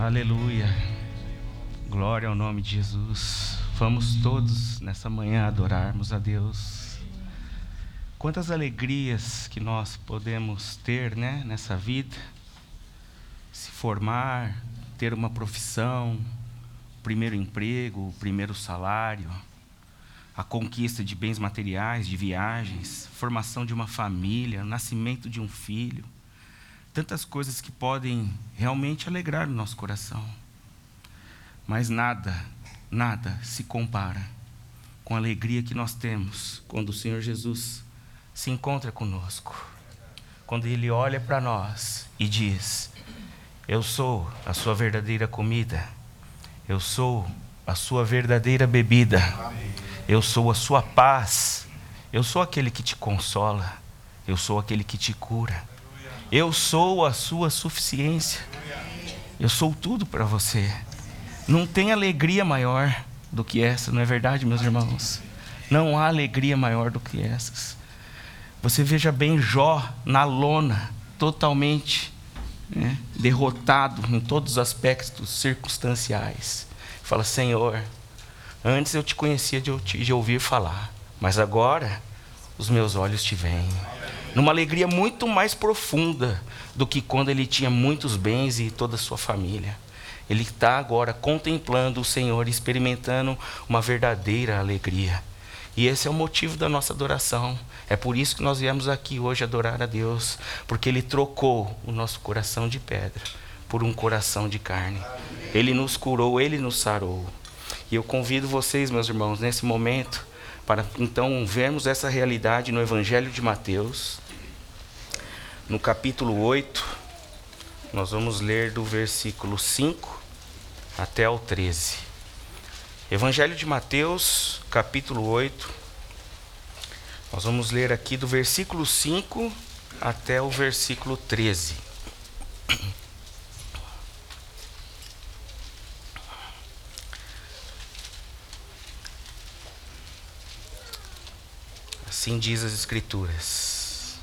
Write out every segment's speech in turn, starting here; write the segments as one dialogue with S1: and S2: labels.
S1: Aleluia. Glória ao nome de Jesus. Vamos todos nessa manhã adorarmos a Deus. Quantas alegrias que nós podemos ter, né, nessa vida. Se formar, ter uma profissão, primeiro emprego, primeiro salário, a conquista de bens materiais, de viagens, formação de uma família, nascimento de um filho tantas coisas que podem realmente alegrar o nosso coração. Mas nada, nada se compara com a alegria que nós temos quando o Senhor Jesus se encontra conosco. Quando Ele olha para nós e diz: Eu sou a sua verdadeira comida, eu sou a sua verdadeira bebida, eu sou a sua paz, eu sou aquele que te consola, eu sou aquele que te cura. Eu sou a sua suficiência. Eu sou tudo para você. Não tem alegria maior do que essa, não é verdade, meus irmãos? Não há alegria maior do que essas. Você veja bem Jó na lona, totalmente né, derrotado em todos os aspectos circunstanciais. Fala, Senhor, antes eu te conhecia de, de ouvir falar, mas agora os meus olhos te veem numa alegria muito mais profunda do que quando ele tinha muitos bens e toda a sua família. Ele está agora contemplando o Senhor, experimentando uma verdadeira alegria. E esse é o motivo da nossa adoração. É por isso que nós viemos aqui hoje adorar a Deus, porque Ele trocou o nosso coração de pedra por um coração de carne. Ele nos curou, Ele nos sarou. E eu convido vocês, meus irmãos, nesse momento, para então vermos essa realidade no Evangelho de Mateus, no capítulo 8, nós vamos ler do versículo 5 até o 13. Evangelho de Mateus, capítulo 8, nós vamos ler aqui do versículo 5 até o versículo 13. Assim diz as Escrituras.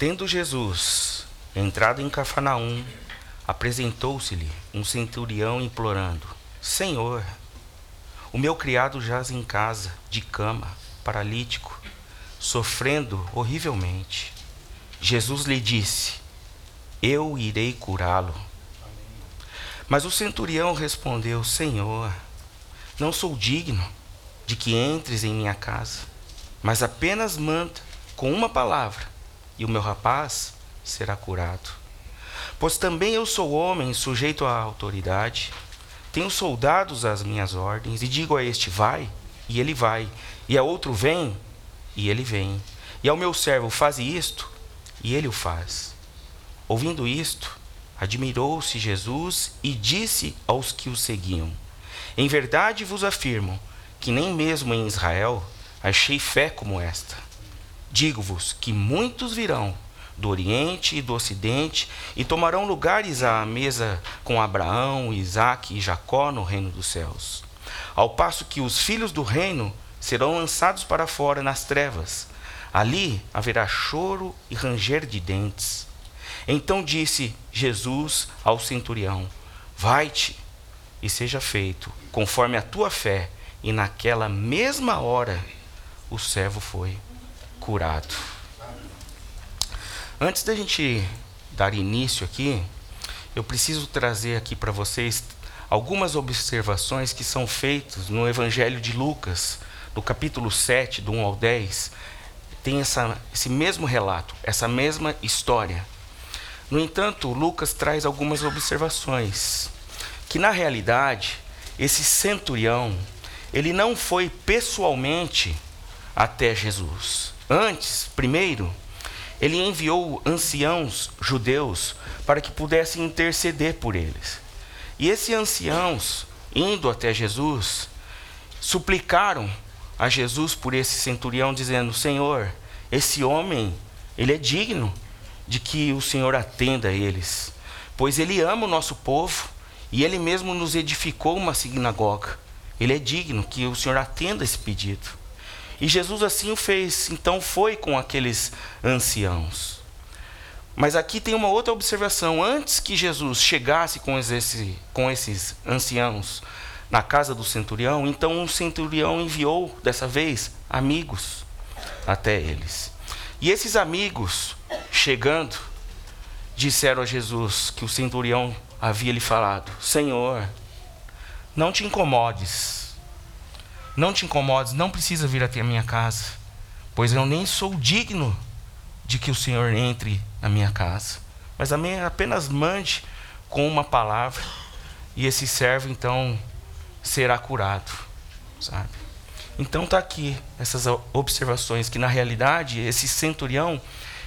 S1: Tendo Jesus entrado em Cafarnaum, apresentou-se-lhe um centurião implorando: Senhor, o meu criado jaz em casa, de cama, paralítico, sofrendo horrivelmente. Jesus lhe disse: Eu irei curá-lo. Mas o centurião respondeu: Senhor, não sou digno de que entres em minha casa mas apenas manda com uma palavra, e o meu rapaz será curado. Pois também eu sou homem sujeito à autoridade, tenho soldados às minhas ordens, e digo a este: vai, e ele vai, e a outro: vem, e ele vem, e ao meu servo: faze isto, e ele o faz. Ouvindo isto, admirou-se Jesus e disse aos que o seguiam: Em verdade vos afirmo que nem mesmo em Israel achei fé como esta. Digo-vos que muitos virão do Oriente e do Ocidente e tomarão lugares à mesa com Abraão, Isaque e Jacó no reino dos céus. Ao passo que os filhos do reino serão lançados para fora nas trevas. Ali haverá choro e ranger de dentes. Então disse Jesus ao centurião: Vai-te e seja feito conforme a tua fé. E naquela mesma hora o servo foi curado. Antes da gente dar início aqui, eu preciso trazer aqui para vocês algumas observações que são feitas no Evangelho de Lucas, no capítulo 7, do 1 ao 10. Tem essa, esse mesmo relato, essa mesma história. No entanto, Lucas traz algumas observações. Que na realidade, esse centurião, ele não foi pessoalmente até Jesus. Antes, primeiro, ele enviou anciãos judeus para que pudessem interceder por eles. E esses anciãos, indo até Jesus, suplicaram a Jesus por esse centurião, dizendo: Senhor, esse homem, ele é digno de que o Senhor atenda a eles, pois ele ama o nosso povo e ele mesmo nos edificou uma sinagoga. Ele é digno que o Senhor atenda esse pedido. E Jesus assim o fez. Então foi com aqueles anciãos. Mas aqui tem uma outra observação. Antes que Jesus chegasse com, esse, com esses anciãos na casa do centurião, então o centurião enviou, dessa vez, amigos até eles. E esses amigos, chegando, disseram a Jesus que o centurião havia lhe falado: Senhor, não te incomodes, não te incomodes, não precisa vir até a minha casa, pois eu nem sou digno de que o Senhor entre na minha casa, mas apenas mande com uma palavra, e esse servo então será curado, sabe? Então está aqui essas observações que na realidade esse centurião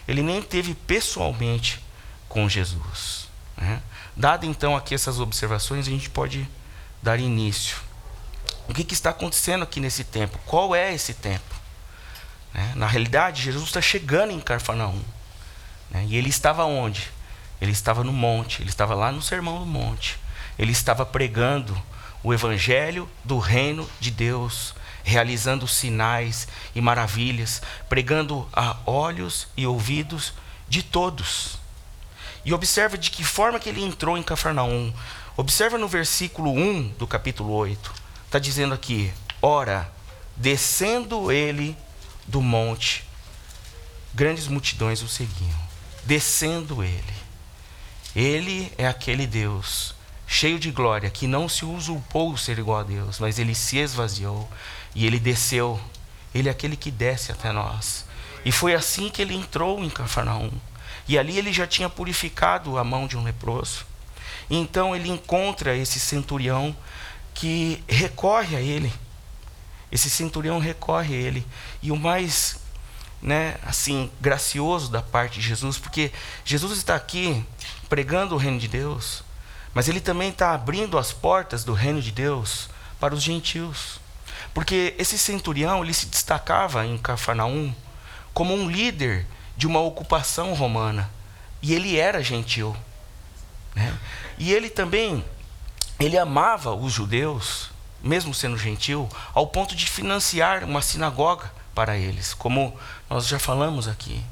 S1: ele nem teve pessoalmente com Jesus. Né? Dado então aqui essas observações, a gente pode dar início. O que, que está acontecendo aqui nesse tempo? Qual é esse tempo? Né? Na realidade, Jesus está chegando em Carfanaum. Né? E ele estava onde? Ele estava no monte, ele estava lá no Sermão do Monte. Ele estava pregando o evangelho do reino de Deus, realizando sinais e maravilhas, pregando a olhos e ouvidos de todos. E observa de que forma que ele entrou em Cafarnaum. Observa no versículo 1 do capítulo 8. Está dizendo aqui: Ora, descendo ele do monte, grandes multidões o seguiam. Descendo ele. Ele é aquele Deus cheio de glória, que não se usurpou ser igual a Deus, mas ele se esvaziou e ele desceu. Ele é aquele que desce até nós. E foi assim que ele entrou em Cafarnaum. E ali ele já tinha purificado a mão de um leproso. Então ele encontra esse centurião que recorre a ele. Esse centurião recorre a ele. E o mais, né, assim, gracioso da parte de Jesus, porque Jesus está aqui pregando o reino de Deus, mas ele também está abrindo as portas do reino de Deus para os gentios. Porque esse centurião ele se destacava em Cafarnaum como um líder de uma ocupação romana. E ele era gentil. Né? E ele também ele amava os judeus, mesmo sendo gentil, ao ponto de financiar uma sinagoga para eles, como nós já falamos aqui.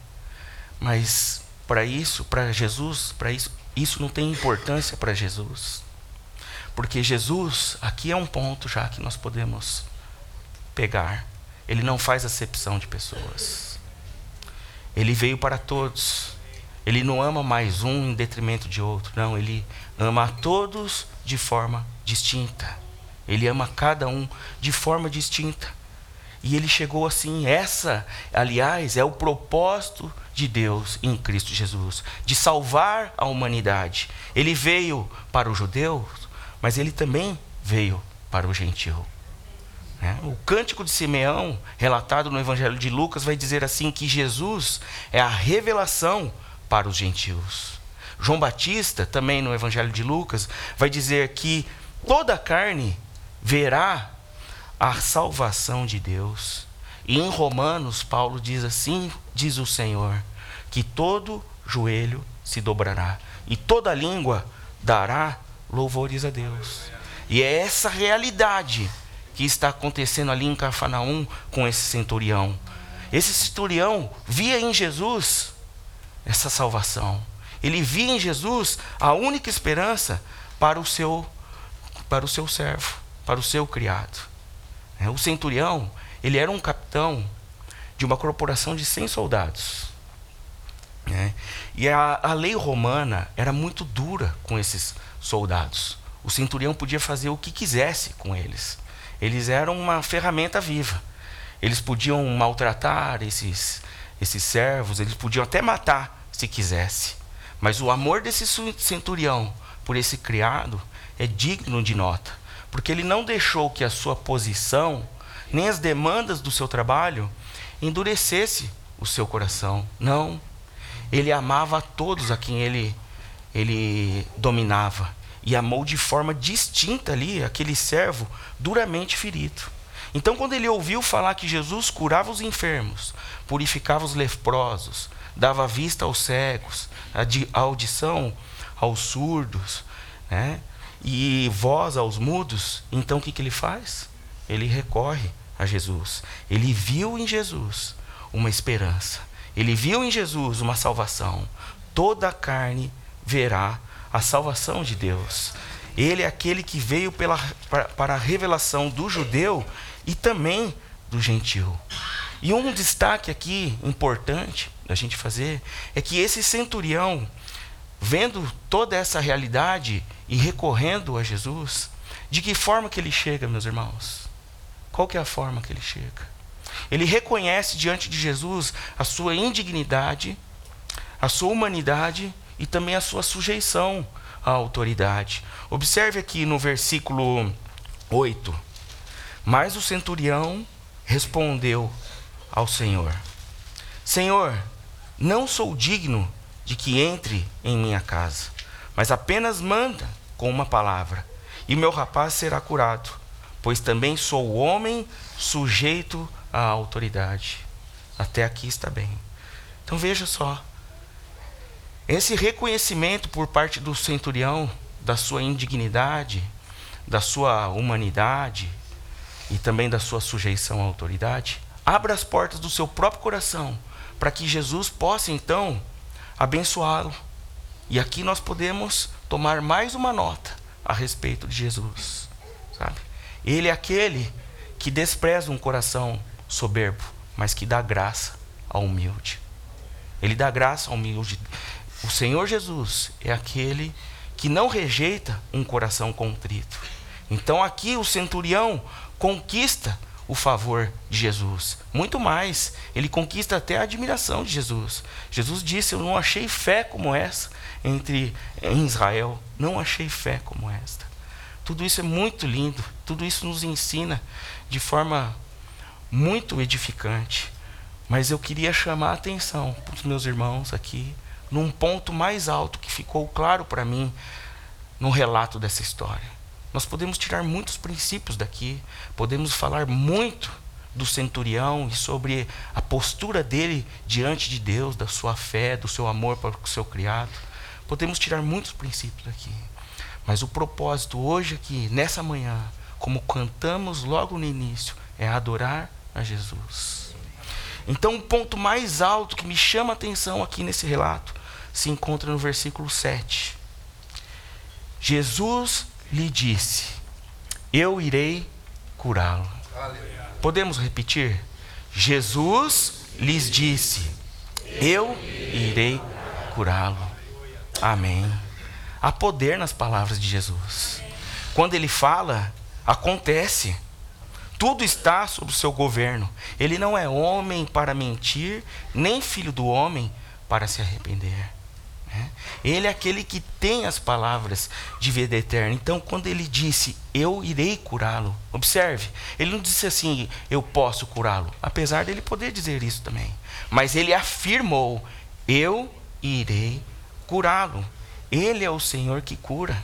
S1: Mas para isso, para Jesus, para isso, isso não tem importância para Jesus. Porque Jesus, aqui é um ponto já que nós podemos pegar. Ele não faz acepção de pessoas. Ele veio para todos. Ele não ama mais um em detrimento de outro. Não, ele ama a todos de forma distinta. Ele ama cada um de forma distinta. E ele chegou assim. Essa, aliás, é o propósito de Deus em Cristo Jesus, de salvar a humanidade. Ele veio para os judeus, mas ele também veio para o gentil. Né? O cântico de Simeão, relatado no Evangelho de Lucas, vai dizer assim: que Jesus é a revelação para os gentios. João Batista, também no Evangelho de Lucas, vai dizer que toda carne verá a salvação de Deus. E em Romanos, Paulo diz assim: diz o Senhor, que todo joelho se dobrará e toda língua dará louvores a Deus. E é essa realidade que está acontecendo ali em Cafarnaum com esse centurião. Esse centurião via em Jesus essa salvação. Ele via em Jesus a única esperança para o seu para o seu servo, para o seu criado. É, o centurião, ele era um capitão de uma corporação de 100 soldados. Né? E a, a lei romana era muito dura com esses soldados. O centurião podia fazer o que quisesse com eles. Eles eram uma ferramenta viva. Eles podiam maltratar esses, esses servos, eles podiam até matar se quisesse. Mas o amor desse centurião por esse criado é digno de nota, porque ele não deixou que a sua posição, nem as demandas do seu trabalho, endurecesse o seu coração. Não, ele amava a todos a quem ele, ele dominava. E amou de forma distinta ali aquele servo duramente ferido. Então, quando ele ouviu falar que Jesus curava os enfermos, purificava os leprosos, dava vista aos cegos, audição aos surdos, né? e voz aos mudos, então o que, que ele faz? Ele recorre a Jesus. Ele viu em Jesus uma esperança. Ele viu em Jesus uma salvação. toda a carne verá a salvação de Deus. Ele é aquele que veio pela, para, para a revelação do judeu e também do gentil. E um destaque aqui importante da gente fazer é que esse centurião, vendo toda essa realidade e recorrendo a Jesus, de que forma que ele chega, meus irmãos? Qual que é a forma que ele chega? Ele reconhece diante de Jesus a sua indignidade, a sua humanidade e também a sua sujeição à autoridade. Observe aqui no versículo 8. Mas o centurião respondeu ao Senhor: Senhor, não sou digno de que entre em minha casa, mas apenas manda com uma palavra, e meu rapaz será curado, pois também sou homem sujeito à autoridade. Até aqui está bem. Então veja só, esse reconhecimento por parte do centurião da sua indignidade, da sua humanidade e também da sua sujeição à autoridade, abre as portas do seu próprio coração para que Jesus possa então abençoá-lo. E aqui nós podemos tomar mais uma nota a respeito de Jesus, sabe? Ele é aquele que despreza um coração soberbo, mas que dá graça ao humilde. Ele dá graça ao humilde. O Senhor Jesus é aquele que não rejeita um coração contrito. Então aqui o centurião conquista o favor de Jesus. Muito mais, ele conquista até a admiração de Jesus. Jesus disse: Eu não achei fé como essa entre em Israel, não achei fé como esta. Tudo isso é muito lindo, tudo isso nos ensina de forma muito edificante. Mas eu queria chamar a atenção para os meus irmãos aqui num ponto mais alto que ficou claro para mim no relato dessa história. Nós podemos tirar muitos princípios daqui, podemos falar muito do centurião e sobre a postura dele diante de Deus, da sua fé, do seu amor para o seu criado. Podemos tirar muitos princípios daqui. Mas o propósito hoje aqui, nessa manhã, como cantamos logo no início, é adorar a Jesus. Então, o ponto mais alto que me chama a atenção aqui nesse relato se encontra no versículo 7. Jesus lhe disse: Eu irei curá-lo. Podemos repetir? Jesus lhes disse: Eu irei curá-lo. Amém. Há poder nas palavras de Jesus. Quando ele fala, acontece. Tudo está sob o seu governo. Ele não é homem para mentir, nem filho do homem para se arrepender. Né? Ele é aquele que tem as palavras de vida eterna. Então, quando ele disse, Eu irei curá-lo, observe, ele não disse assim, Eu posso curá-lo, apesar dele poder dizer isso também. Mas ele afirmou, Eu irei curá-lo. Ele é o Senhor que cura.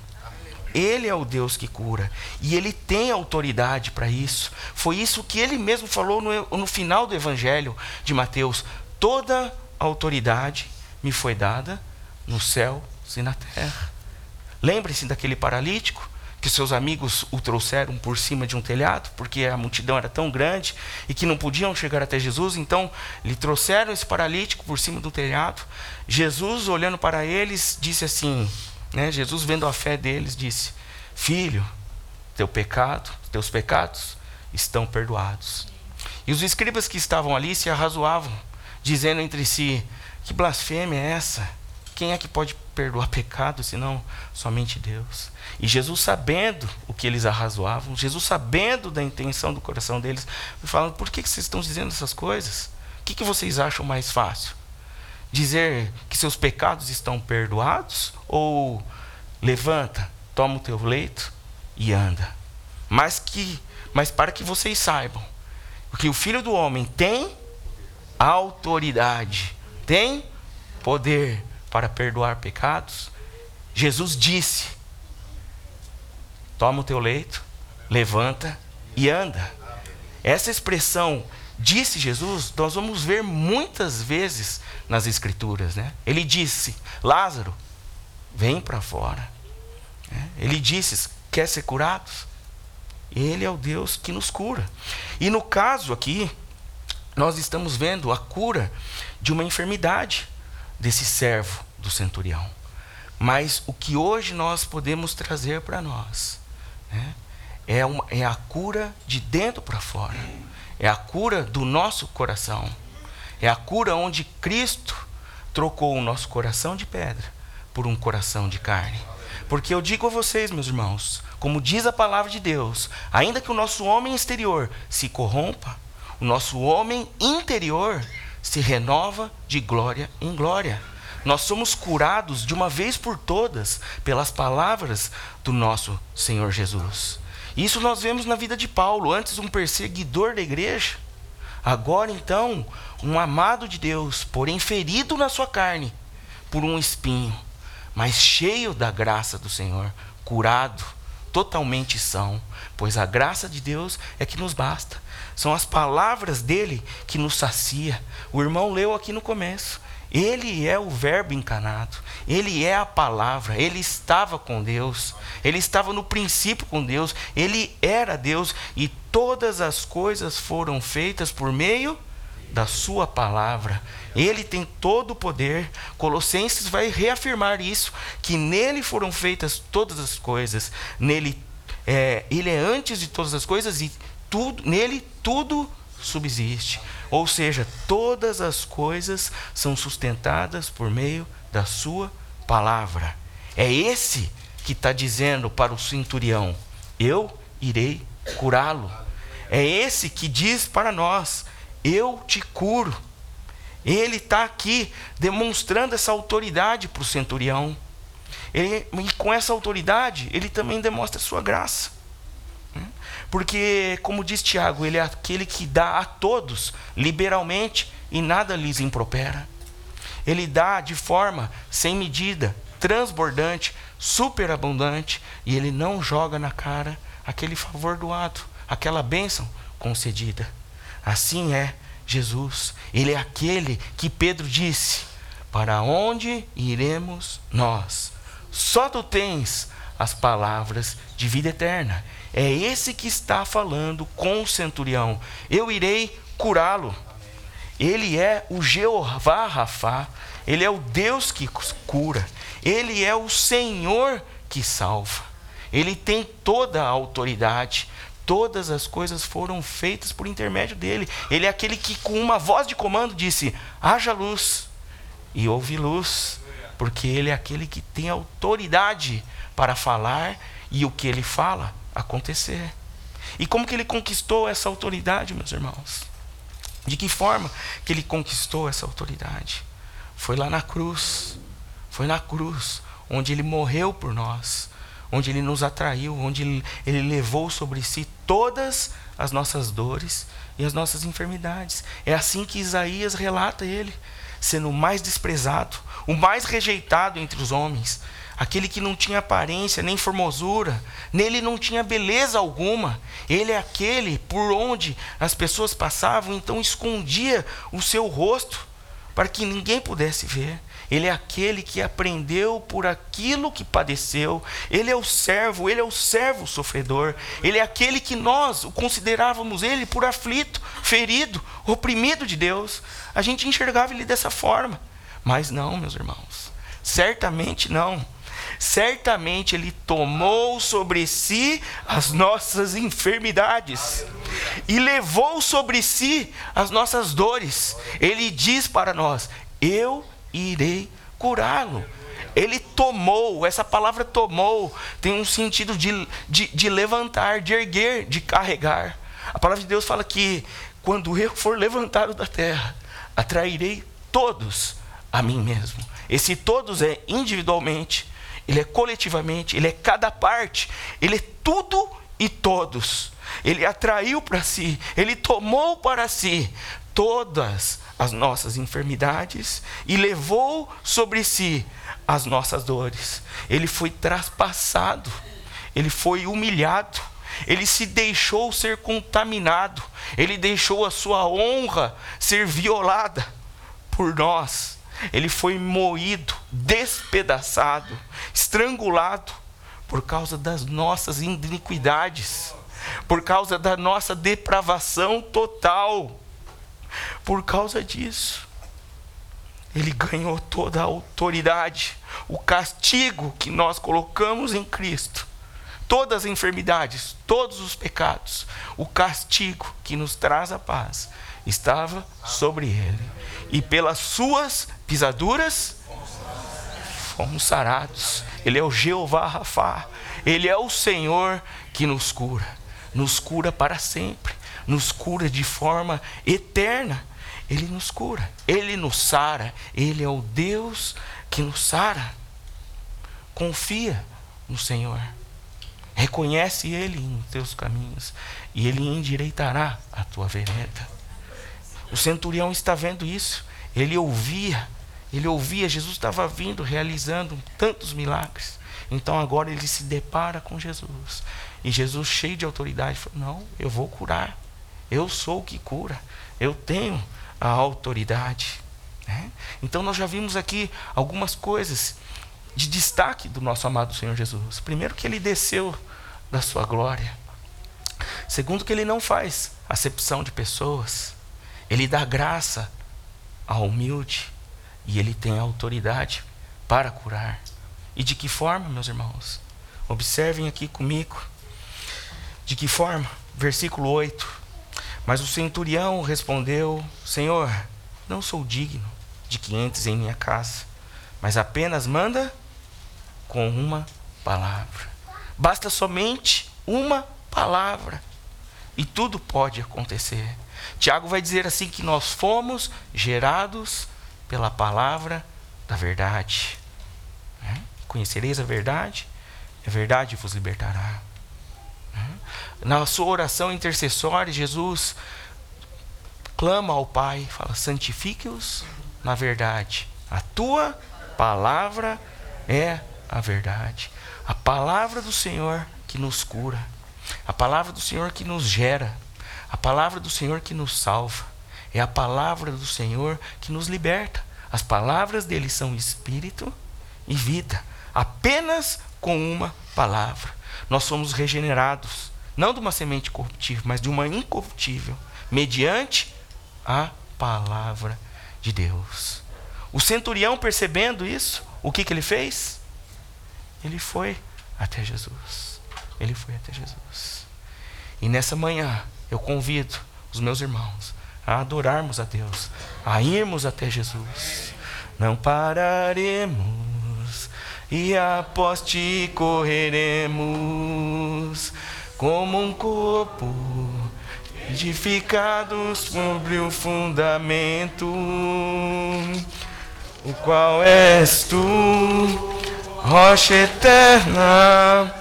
S1: Ele é o Deus que cura. E ele tem autoridade para isso. Foi isso que ele mesmo falou no, no final do Evangelho de Mateus: Toda autoridade me foi dada no céu e na terra. Lembre-se daquele paralítico que seus amigos o trouxeram por cima de um telhado, porque a multidão era tão grande e que não podiam chegar até Jesus, então lhe trouxeram esse paralítico por cima do telhado. Jesus, olhando para eles, disse assim: né, Jesus, vendo a fé deles, disse: Filho, teu pecado, teus pecados estão perdoados. E os escribas que estavam ali se arrazoavam, dizendo entre si: Que blasfêmia é essa? Quem é que pode perdoar pecado senão somente Deus? E Jesus, sabendo o que eles arrazoavam, Jesus, sabendo da intenção do coração deles, falando: por que, vocês estão dizendo essas coisas? O que, que vocês acham mais fácil? Dizer que seus pecados estão perdoados? Ou levanta, toma o teu leito e anda? Mas, que, mas para que vocês saibam que o Filho do Homem tem autoridade, tem poder para perdoar pecados, Jesus disse: Toma o teu leito, levanta e anda. Essa expressão disse Jesus, nós vamos ver muitas vezes nas Escrituras. Né? Ele disse: Lázaro, vem para fora. Né? Ele disse: Quer ser curado? Ele é o Deus que nos cura. E no caso aqui, nós estamos vendo a cura de uma enfermidade desse servo do centurião. Mas o que hoje nós podemos trazer para nós né, é, uma, é a cura de dentro para fora, é a cura do nosso coração, é a cura onde Cristo trocou o nosso coração de pedra por um coração de carne. Porque eu digo a vocês, meus irmãos, como diz a palavra de Deus, ainda que o nosso homem exterior se corrompa, o nosso homem interior se renova de glória em glória. Nós somos curados de uma vez por todas pelas palavras do nosso Senhor Jesus. Isso nós vemos na vida de Paulo, antes um perseguidor da igreja, agora então um amado de Deus, porém ferido na sua carne por um espinho, mas cheio da graça do Senhor, curado, totalmente são, pois a graça de Deus é que nos basta. São as palavras dele que nos sacia. O irmão leu aqui no começo. Ele é o Verbo encarnado, ele é a palavra, ele estava com Deus, ele estava no princípio com Deus, ele era Deus e todas as coisas foram feitas por meio da Sua palavra. Ele tem todo o poder. Colossenses vai reafirmar isso: que nele foram feitas todas as coisas, nele é, ele é antes de todas as coisas e tudo, nele tudo subsiste. Ou seja, todas as coisas são sustentadas por meio da Sua palavra. É esse que está dizendo para o centurião: Eu irei curá-lo. É esse que diz para nós: Eu te curo. Ele está aqui demonstrando essa autoridade para o centurião. Ele, e com essa autoridade, ele também demonstra sua graça. Porque, como diz Tiago, ele é aquele que dá a todos liberalmente e nada lhes impropera. Ele dá de forma sem medida, transbordante, superabundante, e ele não joga na cara aquele favor doado, aquela bênção concedida. Assim é Jesus. Ele é aquele que Pedro disse: Para onde iremos nós? Só tu tens as palavras de vida eterna. É esse que está falando com o centurião. Eu irei curá-lo. Ele é o Jeová Rafá. Ele é o Deus que cura. Ele é o Senhor que salva. Ele tem toda a autoridade. Todas as coisas foram feitas por intermédio dele. Ele é aquele que, com uma voz de comando, disse: haja luz. E houve luz. Porque ele é aquele que tem autoridade para falar e o que ele fala acontecer. E como que ele conquistou essa autoridade, meus irmãos? De que forma que ele conquistou essa autoridade? Foi lá na cruz. Foi na cruz onde ele morreu por nós, onde ele nos atraiu, onde ele, levou sobre si todas as nossas dores e as nossas enfermidades. É assim que Isaías relata ele, sendo o mais desprezado, o mais rejeitado entre os homens, aquele que não tinha aparência nem formosura, nele não tinha beleza alguma. Ele é aquele por onde as pessoas passavam, então escondia o seu rosto para que ninguém pudesse ver. Ele é aquele que aprendeu por aquilo que padeceu. Ele é o servo, ele é o servo sofredor. Ele é aquele que nós o considerávamos ele por aflito, ferido, oprimido de Deus. A gente enxergava ele dessa forma. Mas não, meus irmãos. Certamente não certamente Ele tomou sobre si as nossas enfermidades e levou sobre si as nossas dores. Ele diz para nós: Eu irei curá-lo. Ele tomou, essa palavra tomou, tem um sentido de, de, de levantar, de erguer, de carregar. A palavra de Deus fala que quando eu for levantado da terra, atrairei todos a mim mesmo. Esse todos é individualmente, ele é coletivamente, ele é cada parte, ele é tudo e todos. Ele atraiu para si, ele tomou para si todas as nossas enfermidades e levou sobre si as nossas dores. Ele foi traspassado, ele foi humilhado, ele se deixou ser contaminado, ele deixou a sua honra ser violada por nós. Ele foi moído, despedaçado, estrangulado por causa das nossas iniquidades, por causa da nossa depravação total. Por causa disso, ele ganhou toda a autoridade, o castigo que nós colocamos em Cristo, todas as enfermidades, todos os pecados, o castigo que nos traz a paz, estava sobre ele. E pelas suas pisaduras fomos sarados. Ele é o Jeová Rafá. Ele é o Senhor que nos cura. Nos cura para sempre. Nos cura de forma eterna. Ele nos cura. Ele nos sara. Ele é o Deus que nos sara. Confia no Senhor. Reconhece Ele em teus caminhos. E Ele endireitará a tua vereda. O centurião está vendo isso. Ele ouvia, ele ouvia, Jesus estava vindo, realizando tantos milagres. Então agora ele se depara com Jesus. E Jesus, cheio de autoridade, falou: Não, eu vou curar. Eu sou o que cura. Eu tenho a autoridade. Né? Então nós já vimos aqui algumas coisas de destaque do nosso amado Senhor Jesus. Primeiro, que ele desceu da sua glória. Segundo, que ele não faz acepção de pessoas. Ele dá graça ao humilde e ele tem autoridade para curar. E de que forma, meus irmãos? Observem aqui comigo. De que forma? Versículo 8. Mas o centurião respondeu: Senhor, não sou digno de que entres em minha casa, mas apenas manda com uma palavra. Basta somente uma palavra e tudo pode acontecer. Tiago vai dizer assim que nós fomos gerados pela palavra da verdade. Né? Conhecereis a verdade, a verdade vos libertará. Né? Na sua oração intercessória, Jesus clama ao Pai, fala: santifique-os na verdade. A tua palavra é a verdade. A palavra do Senhor que nos cura. A palavra do Senhor que nos gera. A palavra do Senhor que nos salva. É a palavra do Senhor que nos liberta. As palavras dele são espírito e vida. Apenas com uma palavra. Nós somos regenerados, não de uma semente corruptível, mas de uma incorruptível, mediante a palavra de Deus. O centurião, percebendo isso, o que, que ele fez? Ele foi até Jesus. Ele foi até Jesus. E nessa manhã, eu convido os meus irmãos a adorarmos a Deus, a irmos até Jesus. Não pararemos e após ti correremos como um corpo edificado sobre o fundamento, o qual és tu, rocha eterna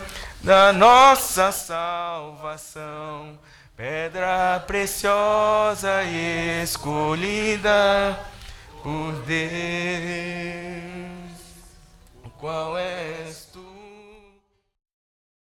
S1: da nossa salvação pedra preciosa e escolhida por Deus. kwa wewe